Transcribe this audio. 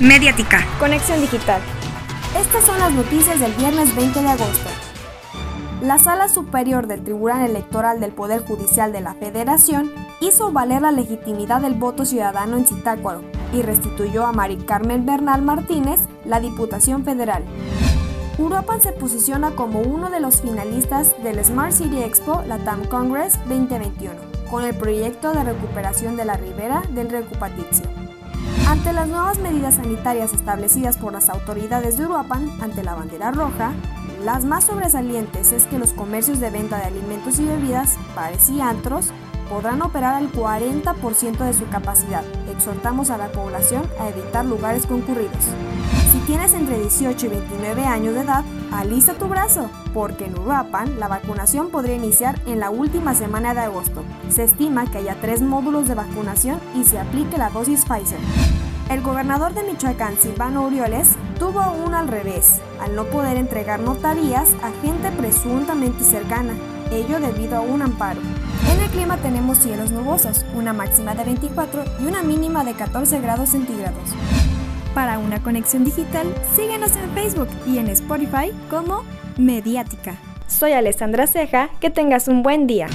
Mediática. Conexión Digital. Estas son las noticias del viernes 20 de agosto. La Sala Superior del Tribunal Electoral del Poder Judicial de la Federación hizo valer la legitimidad del voto ciudadano en Zitácuaro y restituyó a Mari Carmen Bernal Martínez la Diputación Federal. Uruapan se posiciona como uno de los finalistas del Smart City Expo Latam Congress 2021, con el proyecto de recuperación de la ribera del Recupatizio. Ante las nuevas medidas sanitarias establecidas por las autoridades de Uruapan ante la bandera roja, las más sobresalientes es que los comercios de venta de alimentos y bebidas, bares y antros, podrán operar al 40% de su capacidad. Exhortamos a la población a evitar lugares concurridos. Si tienes entre 18 y 29 años de edad, alista tu brazo, porque en Uruapan la vacunación podría iniciar en la última semana de agosto. Se estima que haya tres módulos de vacunación y se aplique la dosis Pfizer. El gobernador de Michoacán, Silvano Urioles, tuvo un al revés, al no poder entregar notarías a gente presuntamente cercana, ello debido a un amparo. En el clima tenemos cielos nubosos, una máxima de 24 y una mínima de 14 grados centígrados. Para una conexión digital, síguenos en Facebook y en Spotify como Mediática. Soy Alessandra Ceja, que tengas un buen día.